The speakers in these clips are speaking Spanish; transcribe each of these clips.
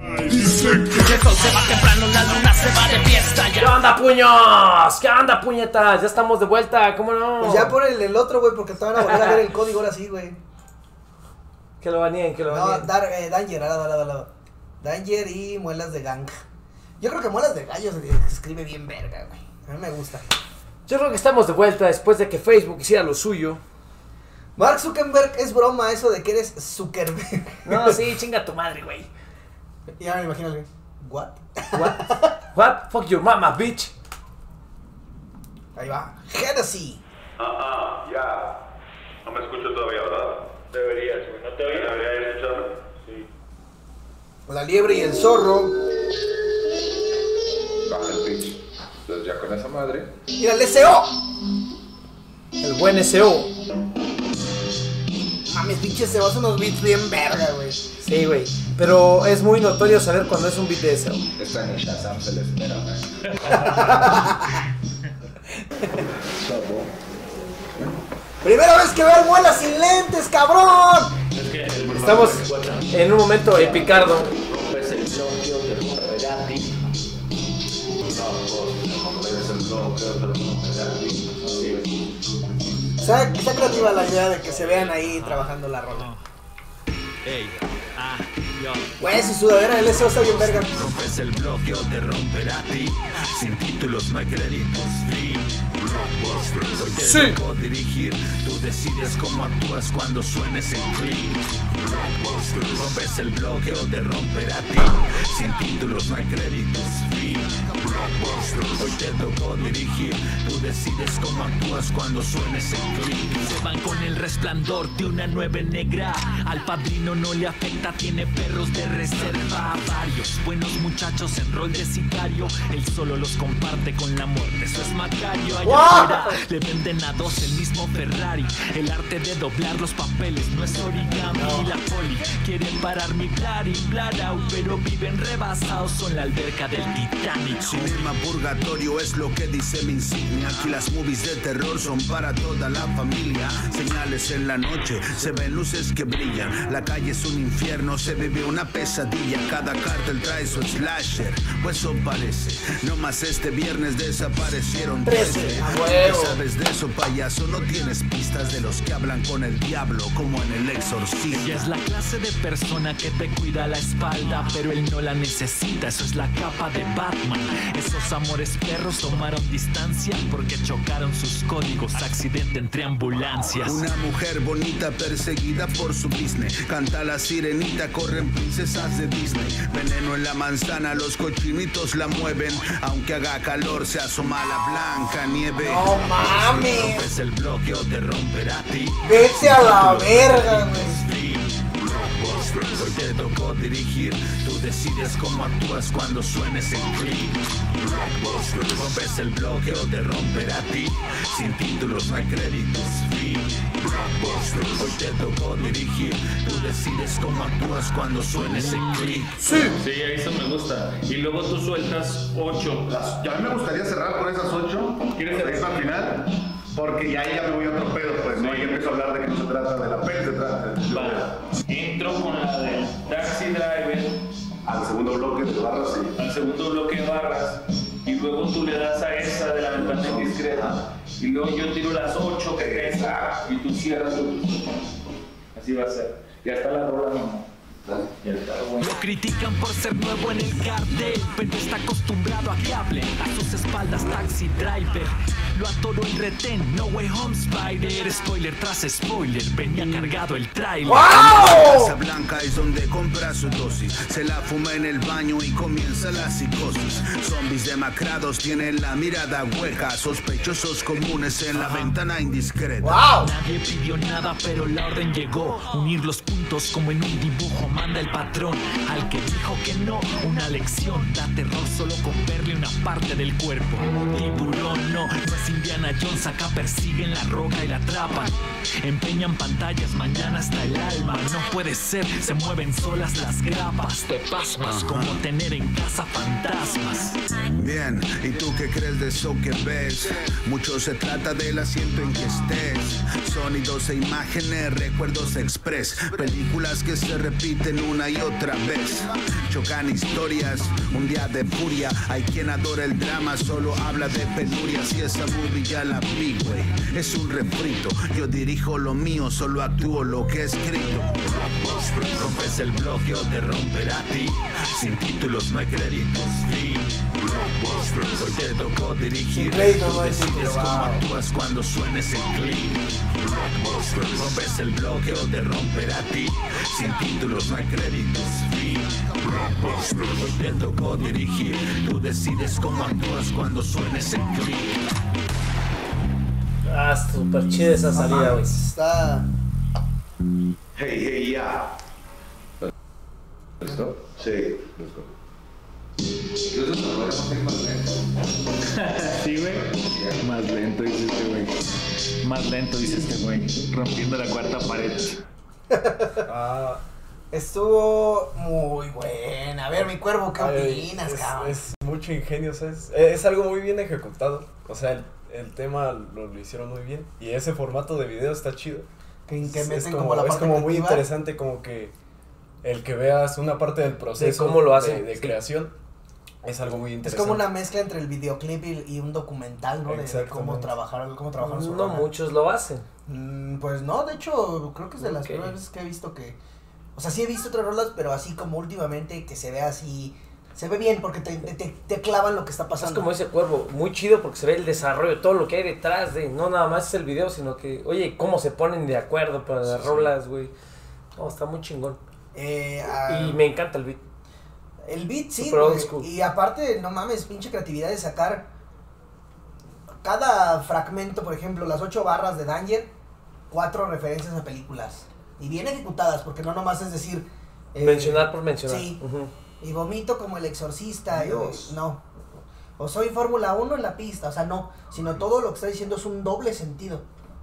El sol se va temprano, la luna se va de fiesta ¿Qué onda, puños? ¿Qué onda, puñetas? Ya estamos de vuelta, ¿cómo no? Pues ya por el, el otro, güey, porque te van a volver a ver el código ahora sí, güey. Que lo baneen, que lo No, baneen. dar, eh, Danger, al lado, al lado, al lado. Danger y muelas de gang. Yo creo que muelas de gallo se, se escribe bien verga, güey. A mí me gusta. Yo creo que estamos de vuelta después de que Facebook hiciera lo suyo. Mark Zuckerberg es broma eso de que eres Zuckerberg. No, sí, chinga tu madre, güey. Ya me imagino, güey. ¿What? What? What? Fuck your mama, bitch. Ahí va. Hennessy. Ah, ah, ya. No me escucho todavía, ¿verdad? Deberías, güey. ¿No te oí? ¿Debería ir escuchando? Sí. La liebre y el zorro. Baja el pitch. Entonces ya con esa madre. Mira, el SEO. El buen SEO. Mames, pinche SEO hace unos beats bien verga, güey. Sí, güey. Pero es muy notorio saber cuando es un beat de SEO. Esta en el Shazam se le espera, güey. Primera vez que veo muelas sin lentes, cabrón. Es que el Estamos en un momento epicardo. Está, está creativa la idea de que se vean ahí trabajando la rola. Ey, ah, yo. Güey, su sudadera del SEO está bien verga. Rompes el bloqueo de romper a ti. Sin títulos no hay créditos. Free. Hoy te Sí. tocó dirigir. Tú decides cómo actúas cuando suenes el clip. Rompes el bloqueo de romper a ti. Sin títulos no hay créditos. Te tocó dirigir. Tú decides cómo actúas cuando suenes el clip. Se van con el resplandor de una nueve negra. Al padrino no le afecta, tiene perros de reserva. Varios buenos muchachos en rol de sicario. Él solo los comparte con la muerte. Eso es Macario. Allá ¡Wow! afuera le venden a dos el mismo Ferrari. El arte de doblar los papeles no es origami. La poli quiere parar mi blari, blarau, pero viven rebasados. Son la alberca del Titanic. Cinema purgatorio es lo que dice mi insignia. Aquí las movies de terror son para toda la familia. Señales en la noche, se ven luces que brillan. La calle es un infierno, se vive una pesadilla. Cada cartel trae su slasher, pues eso parece. No más este viernes desaparecieron Trece, 13. a ¿Qué sabes de eso, payaso? No tienes pistas de los que hablan con el diablo, como en el exorcismo. Ella es la clase de persona que te cuida la espalda, pero él no la necesita, eso es la capa de Batman. Esos amores perros tomaron distancia porque chocaron sus códigos, accidente entre ambulancias. Una mujer bonita perseguida por su business. Canta la sirenita, corren princesas de Disney. Veneno en la manzana, los cochinitos la mueven. Aunque haga calor, se asoma la blanca nieve. No mames. Rompes el bloqueo de romper a ti. Vete a la verga, güey. Te tocó dirigir, tú decides cómo actúas cuando suenes el clip. Rompes el bloqueo de romper a ti, sin títulos no hay créditos. Free. Hoy te tocó dirigir, tú decides cómo actúas cuando suenes el clip. Sí, eso me gusta. Y luego tú sueltas 8. Ya a mí me gustaría cerrar con esas ocho. ¿Quieres ¿Quieres cerrar? al final? Porque ya ahí ya me voy a otro pedo, pues, ¿no? Y empiezo a hablar de que no se trata de la peli, se trata de... segundo bloque de barras y luego tú le das a esa de la ventana indiscreta y luego yo tiro las 8 que caen y tú cierras ocho. Así va a ser. Ya está la rola, no. Ya está, bueno. Lo critican por ser nuevo en el cartel, pero está acostumbrado a que hablen a sus espaldas taxi driver. Lo atoró el retén, no way home spider. Spoiler tras spoiler, venía cargado el trailer. La Casa Blanca es donde compra su dosis. Se la fuma en el baño y comienza la psicosis. Zombies demacrados tienen la mirada hueca. Sospechosos comunes en la ventana indiscreta. ¡Wow! Nadie pidió nada, pero la orden llegó. Unir los puntos como en un dibujo manda el patrón. Al que dijo que no, una lección. Da terror solo con verle una parte del cuerpo. Tiburón, no, no es Indiana Jones acá persiguen la roca y la atrapan. Empeñan pantallas mañana hasta el alma. No puede ser, se mueven solas las grapas. Te pasmas como tener en casa fantasmas. ¿Y tú qué crees de eso que ves? Mucho se trata del asiento en que estés. Sonidos e imágenes, recuerdos express. Películas que se repiten una y otra vez. Chocan historias, un día de furia. Hay quien adora el drama, solo habla de penurias. Y esa movie ya la vi, güey. Es un refrito. Yo dirijo lo mío, solo actúo lo que he escrito. Rompes el bloqueo, te romperá a ti. Sin títulos no hay créditos. Free. Hoy te tocó dirigir. Tú decides cómo actúas cuando suenes el clip. Rompes el bloqueo, te romperá a ti. Sin títulos no hay créditos. Free. Hoy te tocó dirigir. Tú decides cómo actúas cuando suenes el clip. Ah, super chida esa salida, güey. Está. Hey, hey, ya. ¿Listo? Sí. Sí, güey. Más lento dice este güey. Más lento dice este güey. Rompiendo la cuarta pared. Ah, Estuvo muy buena. A ver, mi cuervo, ¿qué opinas, es, cabrón? es mucho ingenio, ¿sabes? Eh, Es algo muy bien ejecutado. O sea, el, el tema lo, lo hicieron muy bien. Y ese formato de video está chido. que, que Es- meten es como, como, la es parte como muy interesante como que el que veas una parte del proceso cómo lo de- hacen, de, sí. creación es algo muy Es interesante. como una mezcla entre el videoclip y, y un documental, ¿no? De- De, cómo Exactamente. trabajar, cómo trabajar su No muchos lo hacen. Mm, pues no, de hecho, creo que es de las primeras veces que he visto que. O sea, sí he visto otras rolas, pero así como últimamente que se ve así. Se ve bien porque te, te, te- te clavan lo que está Es pasando. como ese cuervo, muy chido porque se ve el desarrollo, todo lo que hay detrás de, no nada más es el video, sino que, oye, cómo se ponen de acuerdo para las Sí, sí. rolas, güey. No, está muy chingón. Eh, Y me encanta el beat. El beat, sí, güey. Y aparte, no mames, pinche creatividad de sacar cada fragmento, por ejemplo, las ocho barras de Danger, cuatro referencias a películas. Y bien ejecutadas, porque no nomás es decir. eh, mencionar por mencionar. Sí. Y vomito como el exorcista. y- Dios. no. O soy Fórmula 1 en la pista, o sea, no. Sino todo lo que está diciendo es un doble sentido.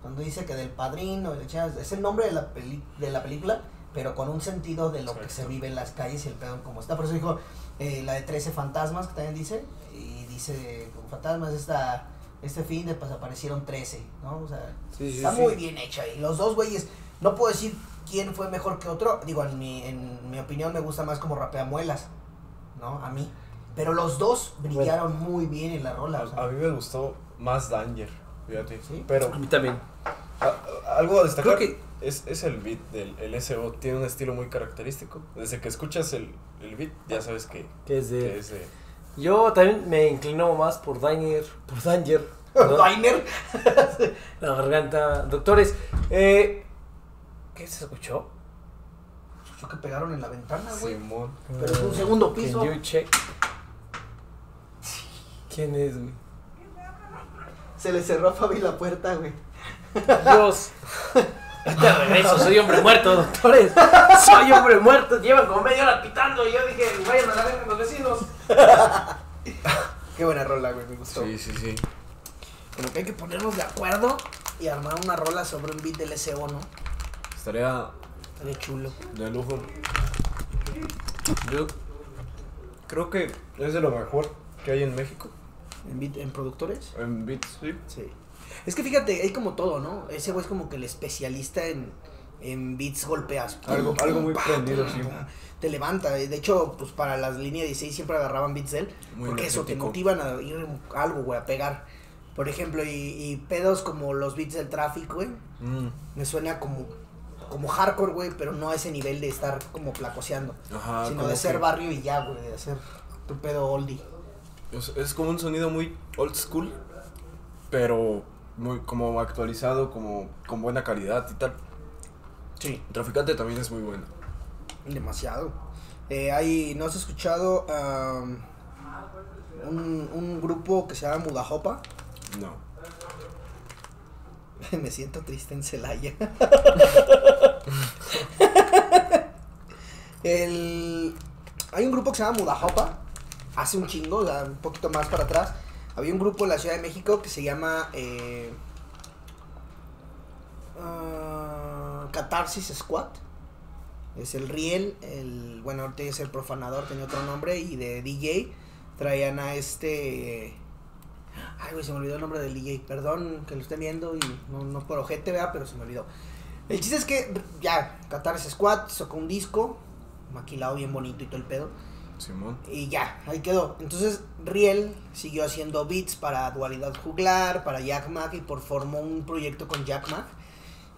Cuando dice que del padrino, es el nombre de la, peli- de la película, pero con un sentido de lo que se vive en las calles y el pedo como está. Por eso dijo eh, la de 13 fantasmas, que también dice. Y dice, con fantasmas, esta, este fin de pues aparecieron 13, ¿no? O sea, Sí, sí, está sí. muy bien hecha. Y los dos güeyes, no puedo decir quién fue mejor que otro. Digo, en mi, en mi opinión me gusta más como rapea muelas, ¿no? A mí. Pero los dos brillaron muy bien en la rola. o sea. A, a mí me gustó más Danger, fíjate. ¿Sí? Pero A mí también. a- a- algo a destacar Creo que- es, es el beat del el SO. Tiene un estilo muy característico. Desde que escuchas el, el beat ya sabes que, Que es de- que es de... Yo también me inclino más por Danger. Por Danger. Diner. La garganta. Doctores, eh, ¿qué se escuchó? Escuchó que pegaron en la ventana, güey. Simón. Pero es un segundo Can piso. you check? ¿Quién es, güey? Se le cerró a Fabi la puerta, güey. Dios. Ahorita regreso, soy hombre muerto, doctores. Soy hombre muerto. Llevan como media hora pitando y yo dije, vayan a la verga los vecinos. Qué buena rola, güey, me gustó. Sí, sí, sí. Como que hay que ponernos de acuerdo y armar una rola sobre un beat del SO, ¿no? Estaría Estaría chulo. de lujo. Yo creo que es de lo mejor que hay en México. ¿En, beat, en productores? En beats, sí. Sí. Es que fíjate, hay como todo, ¿no? Ese güey es como que el especialista en, en beats golpeas. Algo- Pum, algo muy pa, prendido, pum, sí. Te levanta. De hecho, pues para las líneas 16 siempre agarraban beats de él. Muy porque eso te motivan a ir a algo, güey, a pegar. Por ejemplo, y, y pedos como los beats del tráfico, güey. Mm, Me suena como, como hardcore, güey, pero no a ese nivel de estar como placoseando. Ajá, sino de ser que- barrio y ya, güey, de hacer tu pedo oldie. Es, es como un sonido muy old school, pero muy como actualizado, como con buena calidad y tal. Sí. Traficante también es muy bueno. Demasiado. Eh, hay, ¿no has escuchado am, un, un grupo que se llama Mudajopa? No. Me siento triste en Celaya. El, hay un grupo que se llama Mudajopa. Hace un chingo, o sea, un poquito más para atrás. Había un grupo en la Ciudad de México que se llama eh, ah, Catarsis Squad. Es el Riel, el, bueno, ahorita es el profanador, tenía otro nombre, y de DJ traían a este... Ay, güey, se me olvidó el nombre del DJ, perdón que lo estén viendo y no, no por ojete, vea, pero se me olvidó. El chiste es que ya, Catarsis Squad sacó un disco, maquilado bien bonito y todo el pedo. Simón. Y ya, ahí quedó. Entonces Riel siguió haciendo beats para Dualidad Juglar, para Jack Mac y por formó un proyecto con Jack Mac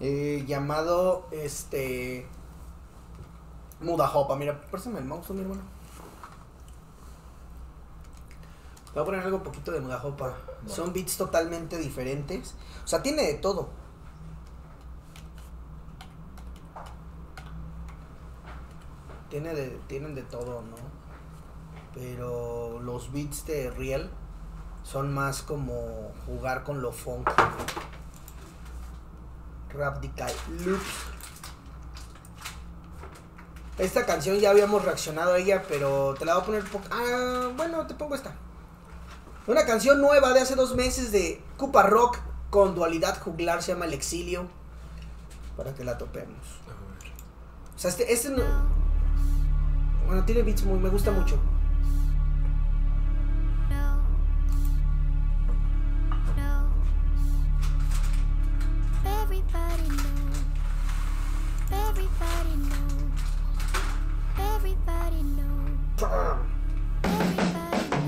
eh, llamado este Muda Hopa. Mira, préstame el mouse, mi hermano. Voy a poner algo poquito de Muda Hopa. Son beats totalmente diferentes. O sea, tiene de todo. Tiene de, tienen de todo, ¿no? Pero los beats de Riel son más como jugar con lo funky. Radical Loops. Esta canción ya habíamos reaccionado a ella, pero te la voy a poner. po- Ah, bueno, te pongo esta. Una canción nueva de hace dos meses de Cupa Rock con dualidad juglar, se llama El Exilio. Para que la topemos. O sea, este, este no. Bueno, tiene beats muy. Me gusta mucho. Everybody know. Everybody know. Everybody know. Everybody know.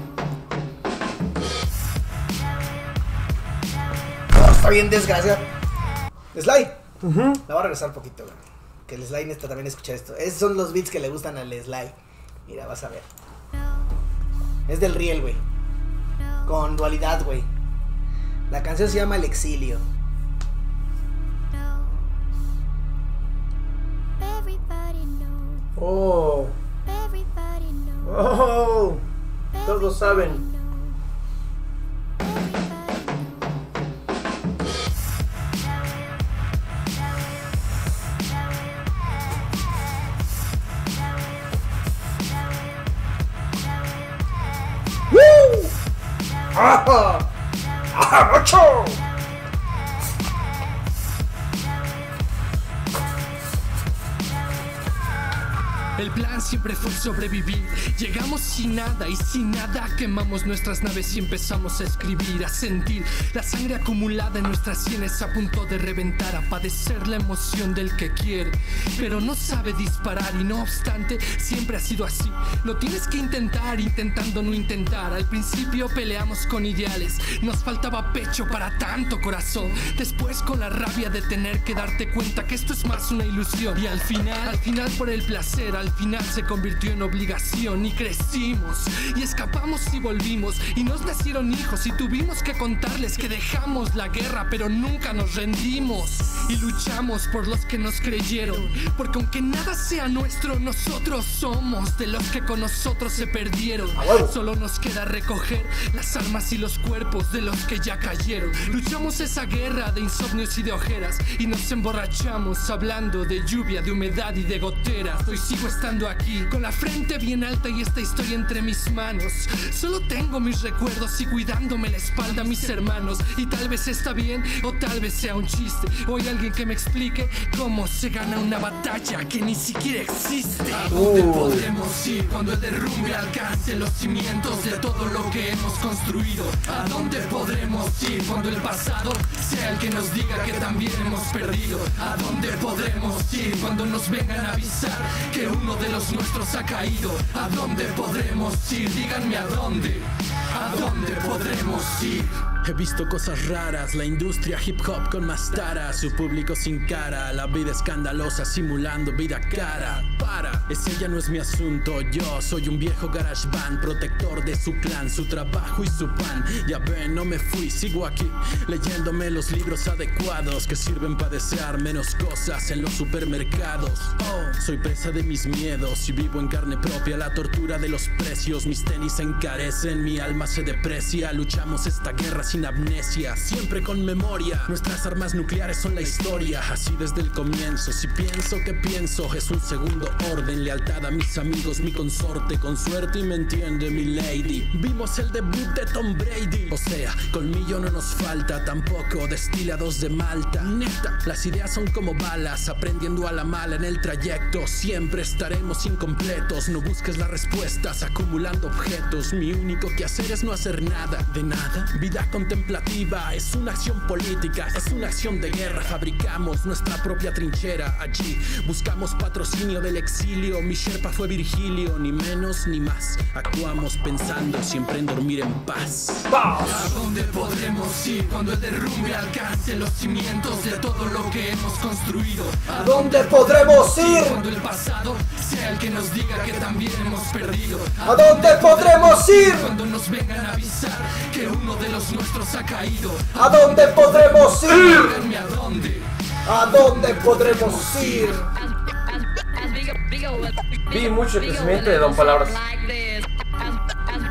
Está bien desgraciado. Sly. La voy a regresar un poquito, güey. Que el Sly necesita también escuchar esto. Esos son los beats que le gustan al Sly. Mira, vas a ver. Es del Riel, güey. Con dualidad, güey. La canción se llama El Exilio. Oh, oh, todos saben. Siempre fue sobrevivir. Llegamos sin nada y sin nada quemamos nuestras naves y empezamos a escribir, a sentir la sangre acumulada en nuestras sienes a punto de reventar, a padecer la emoción del que quiere, pero no sabe disparar y no obstante siempre ha sido así. Lo tienes que intentar intentando no intentar. Al principio peleamos con ideales, nos faltaba pecho para tanto corazón. Después con la rabia de tener que darte cuenta que esto es más una ilusión y al final, al final por el placer, al final se convirtió en obligación y crecimos. Y escapamos y volvimos. Y nos nacieron hijos y tuvimos que contarles que dejamos la guerra pero nunca nos rendimos. Y luchamos por los que nos creyeron. Porque aunque nada sea nuestro nosotros somos de los que con nosotros se perdieron. Solo nos queda recoger las armas y los cuerpos de los que ya cayeron. Luchamos esa guerra de insomnios y de ojeras. Y nos emborrachamos hablando de lluvia de humedad y de goteras. Hoy sigo estando aquí con la frente bien alta y esta historia entre mis manos. Solo tengo mis recuerdos y cuidándome la espalda mis hermanos. Y tal vez está bien o tal vez sea un chiste. O hay alguien que me explique cómo se gana una batalla que ni siquiera existe. ¿A dónde podremos ir cuando el derrumbe alcance los cimientos de todo lo que hemos construido? ¿A dónde podremos ir cuando el pasado sea el que nos diga que también hemos perdido? ¿A dónde podremos ir cuando nos vengan a avisar que uno de los nuestros ha caído? ¿A dónde podremos ir? Díganme a dónde. ¿A dónde podremos ir? He visto cosas raras, la industria hip hop con más tara, su público sin cara, la vida escandalosa simulando vida cara. Para, ese ya no es mi asunto, yo soy un viejo garage band, protector de su clan, su trabajo y su pan. Ya ven, no me fui, sigo aquí, leyéndome los libros adecuados que sirven para desear menos cosas en los supermercados. Oh, soy presa de mis miedos y vivo en carne propia la tortura de los precios. Mis tenis encarecen, mi alma se deprecia, luchamos esta guerra sin amnesia, siempre con memoria. Nuestras armas nucleares son la historia, así desde el comienzo. Si pienso que pienso, es un segundo orden. Lealtad a mis amigos, mi consorte, con suerte y me entiende mi lady. Vimos el debut de Tom Brady, o sea, colmillo no nos falta, tampoco destilados de Malta. Neta, las ideas son como balas, aprendiendo a la mala en el trayecto. Siempre estaremos incompletos, no busques las respuestas, acumulando objetos. Mi único que hacer es no hacer nada, de nada. Vida contemplativa es una acción política, es una acción de guerra. Fabricamos nuestra propia trinchera allí. Buscamos patrocinio del exilio. Mi Sherpa fue Virgilio, ni menos ni más. Actuamos pensando siempre en dormir en paz. ¿A dónde podremos ir cuando el derrumbe alcance los cimientos de todo lo que hemos construido? ¿A ¿Dónde podremos ir? Cuando el pasado sea el que nos diga que también hemos perdido. ¿A dónde podremos ir? Cuando nos vengan a avisar que uno de los nuestros ha caído. ¿A dónde podremos ir? Díganme a dónde. ¿A dónde podremos ir? Vi mucho el crecimiento de Don Palabras.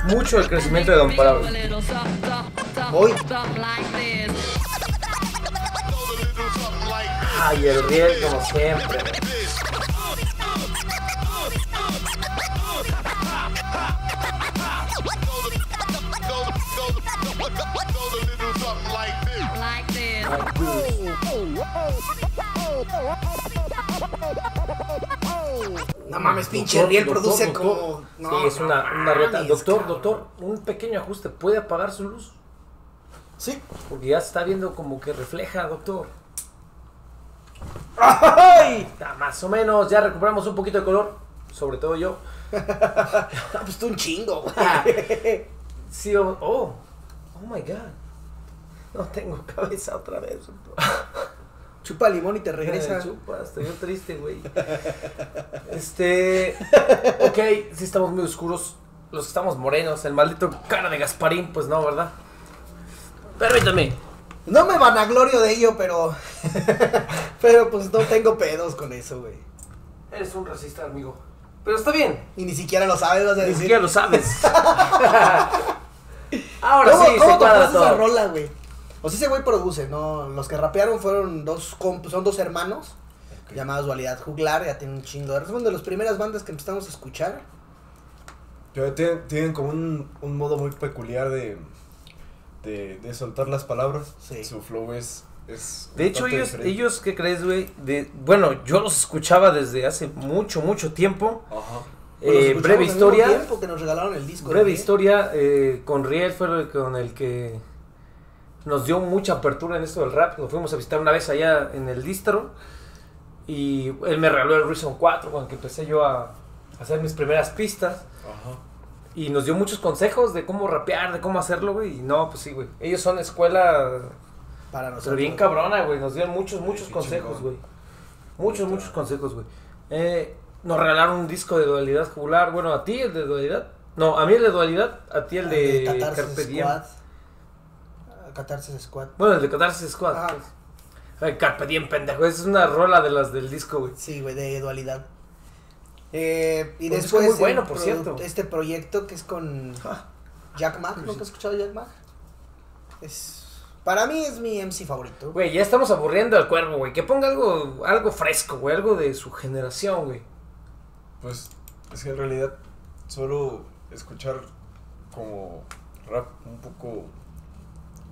Mucho el crecimiento de Don Palabras. Hoy. Ay, el riel como siempre. No mames, pinche Doctor, Riel doctor, produce doctor. como. No, sí, es una, no una reta. mames, Doctor, cabrón. doctor, un pequeño ajuste. ¿Puede apagar su luz? Sí. Porque ya se está viendo como que refleja, doctor. ¡Ay! Ah, más o menos, ya recuperamos un poquito de color. Sobre todo yo. Ah, pues tú un chingo, güey. Sí, oh, oh, oh my god. No tengo cabeza otra vez. Chupa limón y te regresa. Ay, chupa, estoy triste, güey. Este. Ok, sí estamos muy oscuros. Los que estamos morenos, el maldito cara de Gasparín, pues no, ¿verdad? Permítame. No me vanaglorio de ello, pero. pero pues no tengo pedos con eso, güey. Eres un racista, amigo. Pero está bien. Y ni siquiera lo sabes, vas a Ni decir. siquiera lo sabes. Ahora ¿Cómo, sí, cómo se cuadra esa rola, güey? O sea, ese güey produce, ¿no? Los que rapearon fueron dos, comp- son dos hermanos llamados Dualidad Juglar, ya tienen un chingo de... Son de las primeras bandas que empezamos a escuchar. Pero tienen, tienen como un, un modo muy peculiar de, de, de soltar las palabras. Sí. Su flow es. es De hecho, ellos, diferente. ellos, ¿qué crees, güey? De, bueno, yo los escuchaba desde hace mucho, mucho tiempo. Ajá. Eh, breve historia. tiempo que nos regalaron el disco. Breve ¿no? historia, eh, con Riel fue con el que nos dio mucha apertura en esto del rap. Nos fuimos a visitar una vez allá en el distro. Y él me regaló el Reason 4 con el que empecé yo a hacer mis primeras pistas. Ajá. Y nos dio muchos consejos de cómo rapear, de cómo hacerlo, güey. Y no, pues sí, güey. Ellos son escuela, Para nosotros. pero bien cabrona, güey. Nos dieron muchos, muchos consejos, güey. Muchos, muchos consejos, güey. Eh, nos regalaron un disco de dualidad jugular. Bueno, a ti el de dualidad. No, a mí el de dualidad, a ti el de, Catarsis Carpe Diem. Squad. Catarsis Squad. Bueno, el de Catarsis Squad. Pues. Ay, Carpe Diem, pendejo. Esa es una rola de las del disco, güey. Sí, güey, de dualidad. Eh, y Pues es después muy bueno, por cierto. este proyecto que es con Ah, Jack Mack. ¿Nunca has escuchado Jack Mack? Es, para mí es mi MC favorito. Güey, ya estamos aburriendo al cuervo, güey. Que ponga algo, algo fresco, güey. Algo de su generación, güey. Pues es que en realidad solo escuchar como rap un poco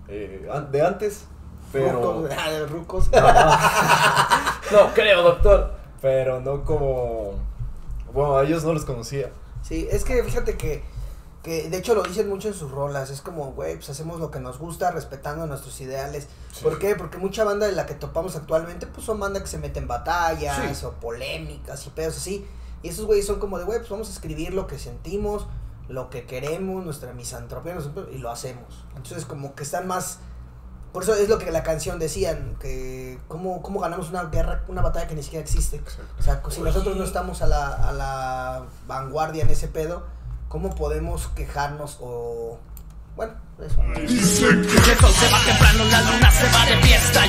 eh, de antes, pero, Rucos, ah, de rucos. No, creo, doctor. pero no como... Bueno, a ellos no los conocía. Sí, es que fíjate que, que de hecho lo dicen mucho en sus rolas, es como, güey, pues hacemos lo que nos gusta respetando nuestros ideales. Sí. ¿Por qué? Porque mucha banda de la que topamos actualmente, pues son bandas que se meten en batallas Sí. o polémicas y pedos así. Y esos güeyes son como de, güey, pues vamos a escribir lo que sentimos, lo que queremos, nuestra misantropía, nosotros, y lo hacemos. Entonces como que están más... Por eso es lo que la canción decían, que cómo, cómo ganamos una guerra, una batalla que ni siquiera existe. O sea, si nosotros no estamos a la, a la vanguardia en ese pedo, ¿cómo podemos quejarnos o... Bueno, eso. El sol se va temprano, la luna se va de fiesta